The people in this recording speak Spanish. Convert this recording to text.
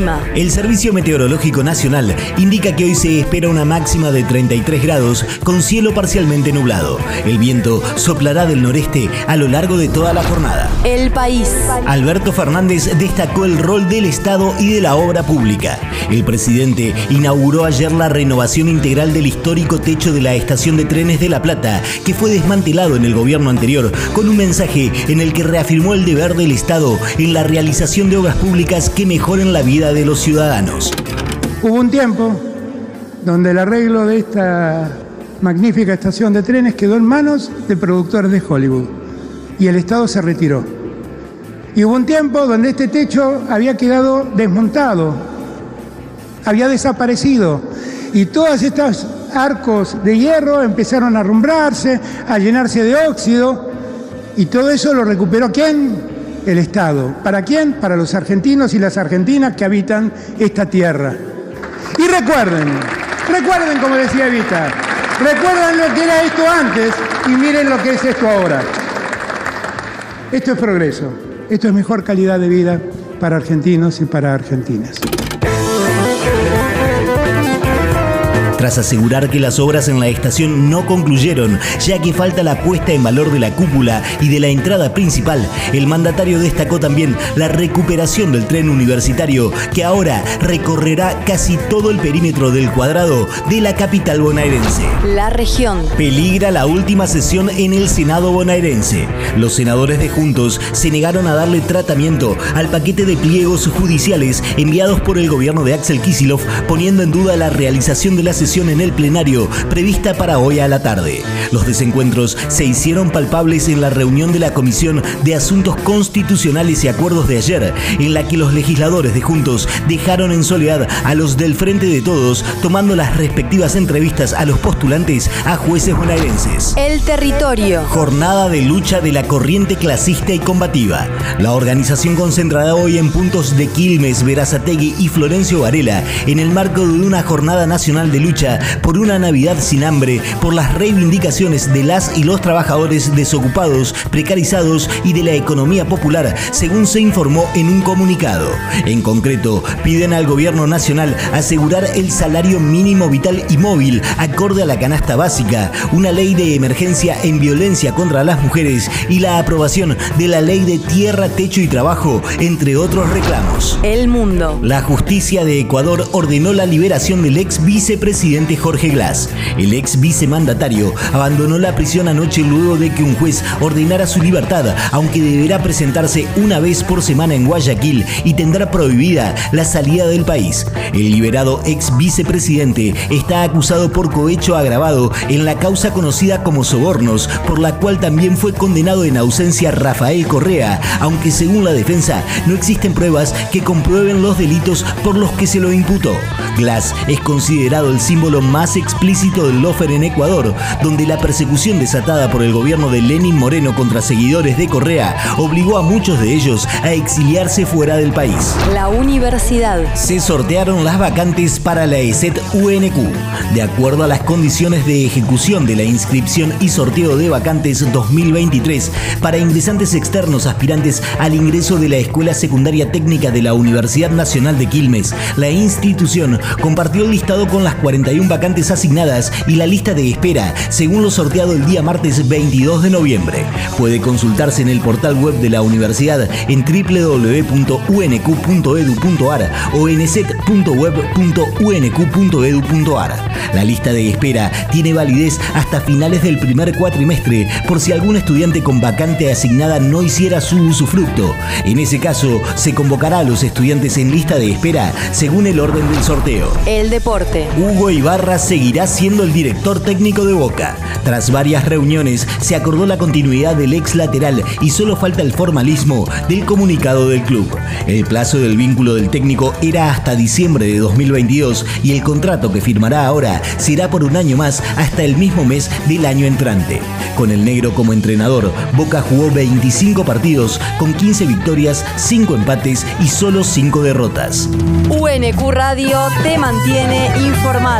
El clima. El Servicio Meteorológico Nacional indica que hoy se espera una máxima de 33 grados con cielo parcialmente nublado. El viento soplará del noreste a lo largo de toda la jornada. El país. Alberto Fernández destacó el rol del Estado y de la obra pública. El presidente inauguró ayer la renovación integral del histórico techo de la estación de trenes de La Plata, que fue desmantelado en el gobierno anterior, con un mensaje en el que reafirmó el deber del Estado en la realización de obras públicas que mejoren la vida de los ciudadanos. Hubo un tiempo donde el arreglo de esta magnífica estación de trenes quedó en manos de productores de Hollywood y el Estado se retiró. Y hubo un tiempo donde este techo había quedado desmontado, había desaparecido y todos estos arcos de hierro empezaron a arrumbrarse, a llenarse de óxido y todo eso lo recuperó quién? El Estado. ¿Para quién? Para los argentinos y las argentinas que habitan esta tierra. Y recuerden, recuerden como decía Evita, recuerden lo que era esto antes y miren lo que es esto ahora. Esto es progreso, esto es mejor calidad de vida para argentinos y para argentinas. Tras asegurar que las obras en la estación no concluyeron, ya que falta la puesta en valor de la cúpula y de la entrada principal, el mandatario destacó también la recuperación del tren universitario, que ahora recorrerá casi todo el perímetro del cuadrado de la capital bonaerense. La región. Peligra la última sesión en el Senado bonaerense. Los senadores de Juntos se negaron a darle tratamiento al paquete de pliegos judiciales enviados por el gobierno de Axel Kisilov, poniendo en duda la realización de la sesión en el plenario prevista para hoy a la tarde. Los desencuentros se hicieron palpables en la reunión de la Comisión de Asuntos Constitucionales y Acuerdos de ayer, en la que los legisladores de Juntos dejaron en soledad a los del Frente de Todos, tomando las respectivas entrevistas a los postulantes a jueces bonaerenses. El territorio. Jornada de lucha de la corriente clasista y combativa. La organización concentrada hoy en puntos de Quilmes, Verazategui y Florencio Varela en el marco de una jornada nacional de lucha por una Navidad sin hambre, por las reivindicaciones de las y los trabajadores desocupados, precarizados y de la economía popular, según se informó en un comunicado. En concreto, piden al gobierno nacional asegurar el salario mínimo vital y móvil acorde a la canasta básica, una ley de emergencia en violencia contra las mujeres y la aprobación de la ley de tierra, techo y trabajo, entre otros reclamos. El mundo. La justicia de Ecuador ordenó la liberación del ex vicepresidente Jorge Glass. El ex vicemandatario abandonó la prisión anoche luego de que un juez ordenara su libertad, aunque deberá presentarse una vez por semana en Guayaquil y tendrá prohibida la salida del país. El liberado ex vicepresidente está acusado por cohecho agravado en la causa conocida como sobornos, por la cual también fue condenado en ausencia Rafael Correa, aunque según la defensa no existen pruebas que comprueben los delitos por los que se lo imputó. Glass es considerado el símbolo más explícito del lofer en Ecuador, donde la persecución desatada por el gobierno de Lenin Moreno contra seguidores de Correa obligó a muchos de ellos a exiliarse fuera del país. La universidad. Se sortearon las vacantes para la ESET UNQ. De acuerdo a las condiciones de ejecución de la inscripción y sorteo de vacantes 2023 para ingresantes externos aspirantes al ingreso de la Escuela Secundaria Técnica de la Universidad Nacional de Quilmes, la institución compartió el listado con las 40 vacantes asignadas y la lista de espera, según lo sorteado el día martes 22 de noviembre. Puede consultarse en el portal web de la universidad en www.unq.edu.ar o en set.web.unq.edu.ar. La lista de espera tiene validez hasta finales del primer cuatrimestre por si algún estudiante con vacante asignada no hiciera su usufructo. En ese caso, se convocará a los estudiantes en lista de espera según el orden del sorteo. El deporte. Hugo Ibarra seguirá siendo el director técnico de Boca. Tras varias reuniones se acordó la continuidad del ex lateral y solo falta el formalismo del comunicado del club. El plazo del vínculo del técnico era hasta diciembre de 2022 y el contrato que firmará ahora será por un año más hasta el mismo mes del año entrante. Con el negro como entrenador, Boca jugó 25 partidos con 15 victorias, 5 empates y solo 5 derrotas. UNQ Radio te mantiene informado.